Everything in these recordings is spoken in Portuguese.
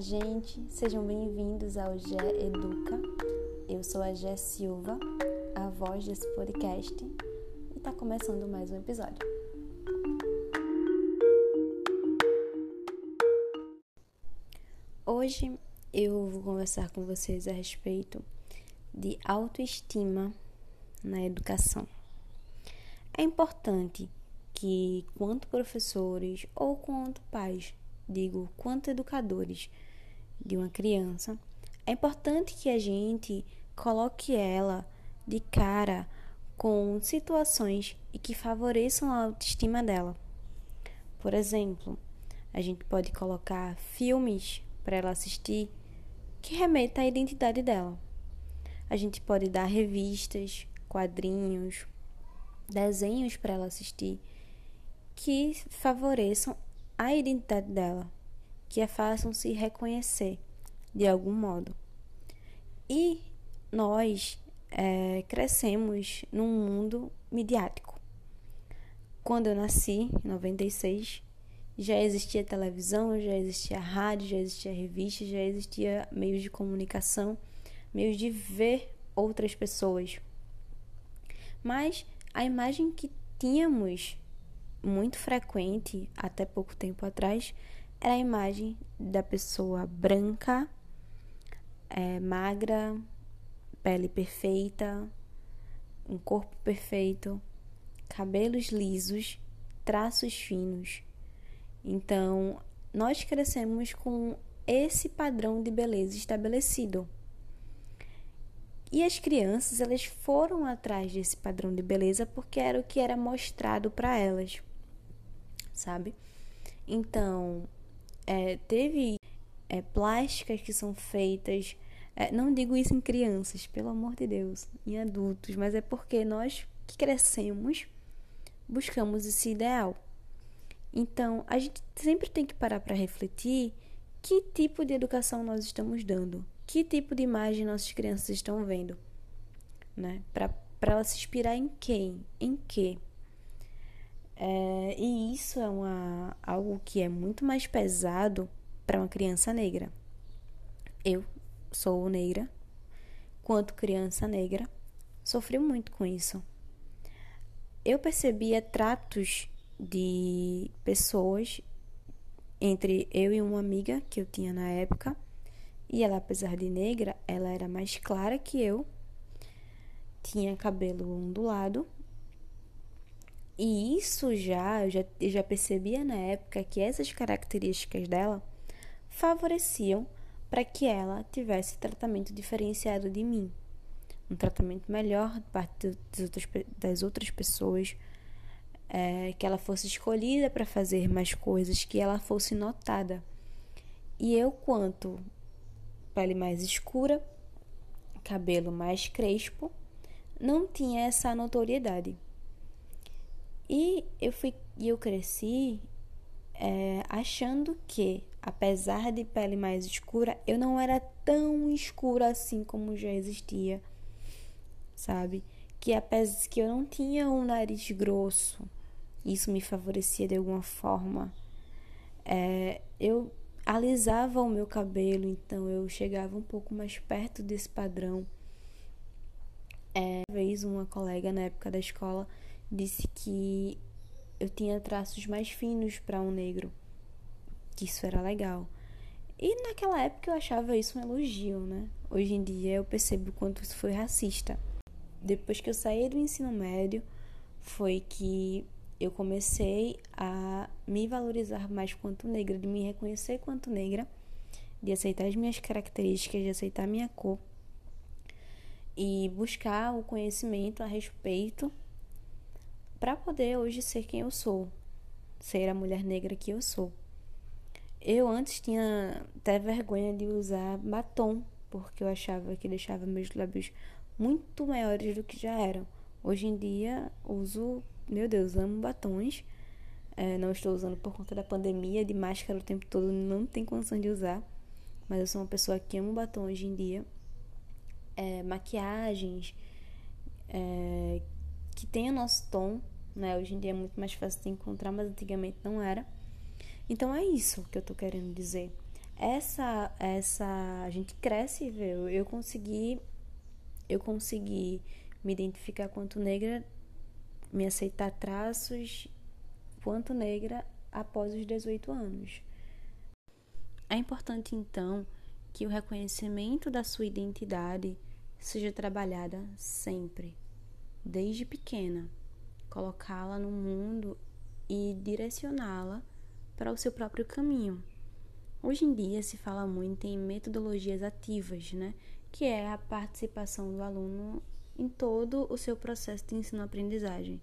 gente, sejam bem-vindos ao Gé Educa. Eu sou a Gé Silva, a voz desse podcast, e está começando mais um episódio. Hoje eu vou conversar com vocês a respeito de autoestima na educação. É importante que, quanto professores ou quanto pais, digo, quanto educadores de uma criança, é importante que a gente coloque ela de cara com situações e que favoreçam a autoestima dela. Por exemplo, a gente pode colocar filmes para ela assistir que remeta à identidade dela. A gente pode dar revistas, quadrinhos, desenhos para ela assistir que favoreçam a identidade dela, que a façam se reconhecer de algum modo. E nós é, crescemos num mundo midiático. Quando eu nasci, em 96, já existia televisão, já existia rádio, já existia revista, já existia meios de comunicação, meios de ver outras pessoas. Mas a imagem que tínhamos muito frequente até pouco tempo atrás era a imagem da pessoa branca, é, magra, pele perfeita, um corpo perfeito, cabelos lisos, traços finos. Então, nós crescemos com esse padrão de beleza estabelecido. E as crianças, elas foram atrás desse padrão de beleza porque era o que era mostrado para elas sabe? Então, é, teve é, plásticas que são feitas. É, não digo isso em crianças, pelo amor de Deus, em adultos, mas é porque nós que crescemos buscamos esse ideal. Então, a gente sempre tem que parar para refletir que tipo de educação nós estamos dando, que tipo de imagem nossas crianças estão vendo, né? Para elas se inspirar em quem, em que. É, e isso é uma, algo que é muito mais pesado para uma criança negra. Eu sou negra, quanto criança negra, sofri muito com isso. Eu percebia tratos de pessoas entre eu e uma amiga que eu tinha na época, e ela, apesar de negra, ela era mais clara que eu, tinha cabelo ondulado e isso já, eu já, eu já percebia na época que essas características dela favoreciam para que ela tivesse tratamento diferenciado de mim. Um tratamento melhor de parte das outras, das outras pessoas, é, que ela fosse escolhida para fazer mais coisas, que ela fosse notada. E eu, quanto pele mais escura, cabelo mais crespo, não tinha essa notoriedade. E eu fui e eu cresci é, achando que, apesar de pele mais escura, eu não era tão escura assim como já existia, sabe? Que apesar que eu não tinha um nariz grosso, isso me favorecia de alguma forma. É, eu alisava o meu cabelo, então eu chegava um pouco mais perto desse padrão. É, uma vez uma colega na época da escola disse que eu tinha traços mais finos para um negro, que isso era legal. E naquela época eu achava isso um elogio, né? Hoje em dia eu percebo o quanto isso foi racista. Depois que eu saí do ensino médio, foi que eu comecei a me valorizar mais quanto negra, de me reconhecer quanto negra, de aceitar as minhas características, de aceitar minha cor e buscar o conhecimento a respeito para poder hoje ser quem eu sou, ser a mulher negra que eu sou. Eu antes tinha até vergonha de usar batom, porque eu achava que deixava meus lábios muito maiores do que já eram. Hoje em dia uso, meu Deus, amo batons. É, não estou usando por conta da pandemia, de máscara o tempo todo, não tem condição de usar. Mas eu sou uma pessoa que amo batom hoje em dia. É, maquiagens é, que tem o nosso tom né? Hoje em dia é muito mais fácil de encontrar, mas antigamente não era. Então é isso que eu tô querendo dizer. essa essa a gente cresce vê, eu consegui eu consegui me identificar quanto negra, me aceitar traços quanto negra após os 18 anos. É importante então que o reconhecimento da sua identidade seja trabalhada sempre, desde pequena, colocá-la no mundo e direcioná-la para o seu próprio caminho. Hoje em dia se fala muito em metodologias ativas, né? Que é a participação do aluno em todo o seu processo de ensino-aprendizagem.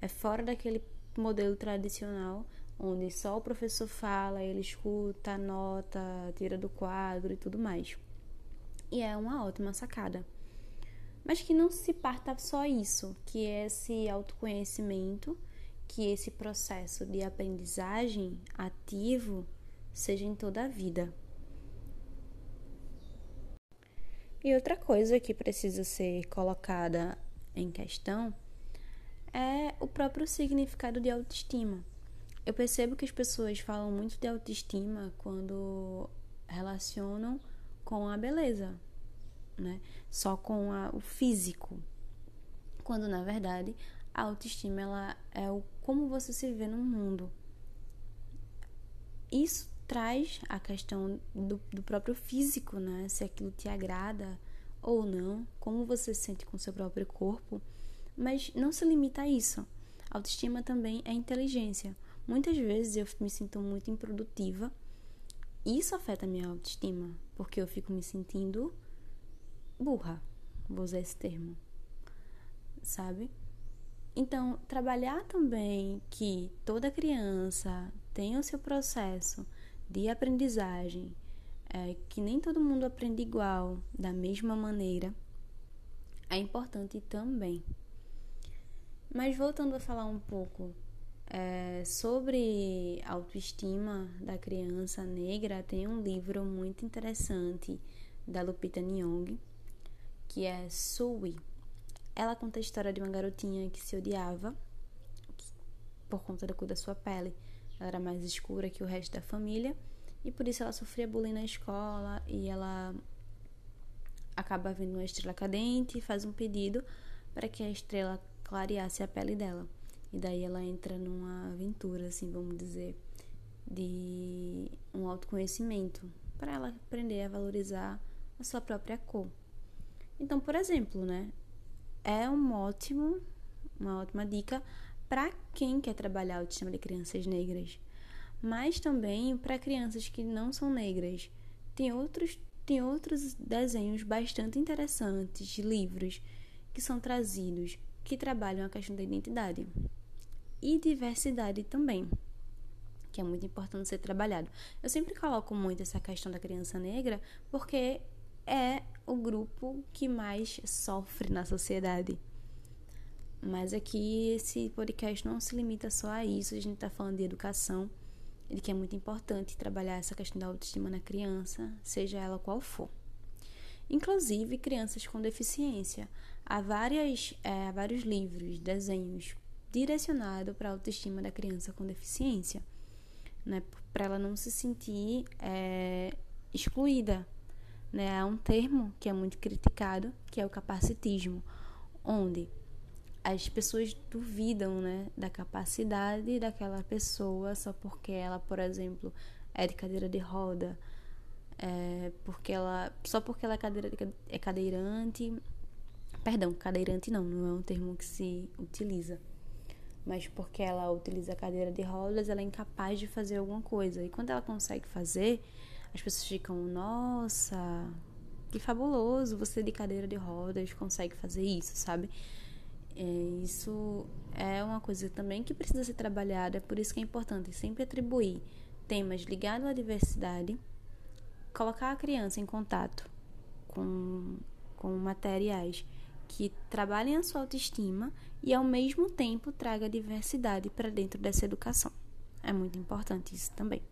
É fora daquele modelo tradicional onde só o professor fala, ele escuta, anota, tira do quadro e tudo mais. E é uma ótima sacada. Mas que não se parta só isso, que é esse autoconhecimento, que esse processo de aprendizagem ativo seja em toda a vida. E outra coisa que precisa ser colocada em questão é o próprio significado de autoestima. Eu percebo que as pessoas falam muito de autoestima quando relacionam com a beleza, né? Só com a, o físico. Quando na verdade a autoestima ela é o como você se vê no mundo. Isso traz a questão do, do próprio físico, né? Se aquilo te agrada ou não, como você se sente com seu próprio corpo. Mas não se limita a isso. Autoestima também é inteligência. Muitas vezes eu me sinto muito improdutiva. Isso afeta a minha autoestima, porque eu fico me sentindo burra, vou usar esse termo, sabe? Então, trabalhar também que toda criança tem o seu processo de aprendizagem, é, que nem todo mundo aprende igual, da mesma maneira, é importante também. Mas voltando a falar um pouco é, sobre autoestima da criança negra, tem um livro muito interessante da Lupita Nyong'o, que é Sui. Ela conta a história de uma garotinha que se odiava por conta da cor da sua pele. Ela era mais escura que o resto da família e por isso ela sofria bullying na escola e ela acaba vendo uma estrela cadente e faz um pedido para que a estrela clareasse a pele dela. E daí ela entra numa aventura, assim, vamos dizer, de um autoconhecimento, para ela aprender a valorizar a sua própria cor. Então, por exemplo, né, é um ótimo, uma ótima dica para quem quer trabalhar a autoestima de crianças negras, mas também para crianças que não são negras. Tem outros tem outros desenhos bastante interessantes, livros que são trazidos que trabalham a questão da identidade e diversidade também, que é muito importante ser trabalhado. Eu sempre coloco muito essa questão da criança negra porque é o grupo que mais sofre na sociedade. Mas aqui esse podcast não se limita só a isso, a gente está falando de educação, de que é muito importante trabalhar essa questão da autoestima na criança, seja ela qual for. Inclusive crianças com deficiência. Há, várias, é, há vários livros, desenhos direcionado para a autoestima da criança com deficiência, né? Para ela não se sentir é, excluída, né? Há um termo que é muito criticado, que é o capacitismo, onde as pessoas duvidam, né, da capacidade daquela pessoa só porque ela, por exemplo, é de cadeira de roda, é, porque ela, só porque ela é, cadeira, é cadeirante, perdão, cadeirante não, não é um termo que se utiliza mas porque ela utiliza a cadeira de rodas, ela é incapaz de fazer alguma coisa. E quando ela consegue fazer, as pessoas ficam, nossa, que fabuloso, você de cadeira de rodas consegue fazer isso, sabe? É, isso é uma coisa também que precisa ser trabalhada, por isso que é importante sempre atribuir temas ligados à diversidade, colocar a criança em contato com, com materiais que trabalhem a sua autoestima e ao mesmo tempo traga diversidade para dentro dessa educação. É muito importante isso também.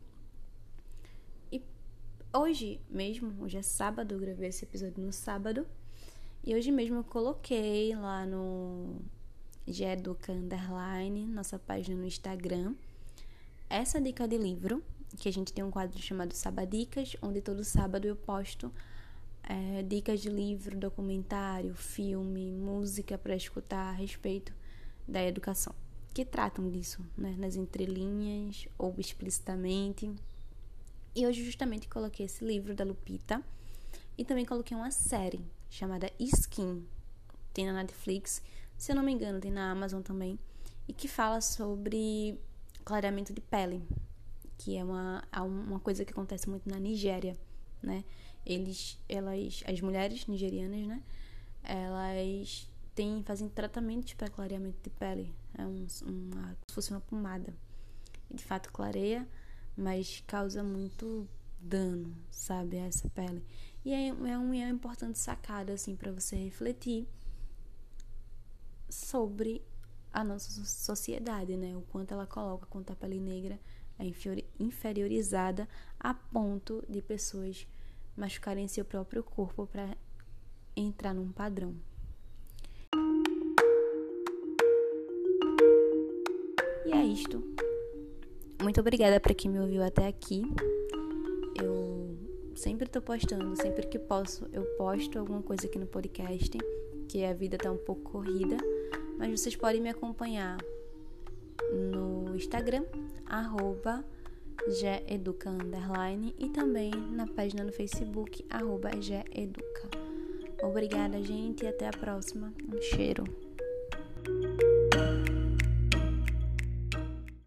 Hoje mesmo, hoje é sábado, eu gravei esse episódio no sábado, e hoje mesmo eu coloquei lá no Geduca Underline, nossa página no Instagram, essa dica de livro que a gente tem um quadro chamado Sabadicas, onde todo sábado eu posto é, dicas de livro, documentário, filme, música para escutar a respeito da educação, que tratam disso, né, nas entrelinhas ou explicitamente. E hoje justamente coloquei esse livro da Lupita e também coloquei uma série chamada Skin, tem na Netflix, se eu não me engano, tem na Amazon também, e que fala sobre clareamento de pele, que é uma, uma coisa que acontece muito na Nigéria, né? Eles, elas, as mulheres nigerianas, né? Elas têm, fazem tratamentos para clareamento de pele. É um, uma, se fosse uma pomada. E de fato clareia, mas causa muito dano, sabe, a essa pele. E é, é uma importante sacada, assim, para você refletir sobre a nossa sociedade, né? O quanto ela coloca, quanto a pele negra é inferiorizada a ponto de pessoas machucarem seu próprio corpo para entrar num padrão. E é isto. Muito obrigada para quem me ouviu até aqui. Eu sempre tô postando, sempre que posso, eu posto alguma coisa aqui no podcast, que a vida tá um pouco corrida, mas vocês podem me acompanhar no Instagram, arroba geeduca, e também na página no Facebook, arroba geeduca. Obrigada, gente, e até a próxima. Um cheiro.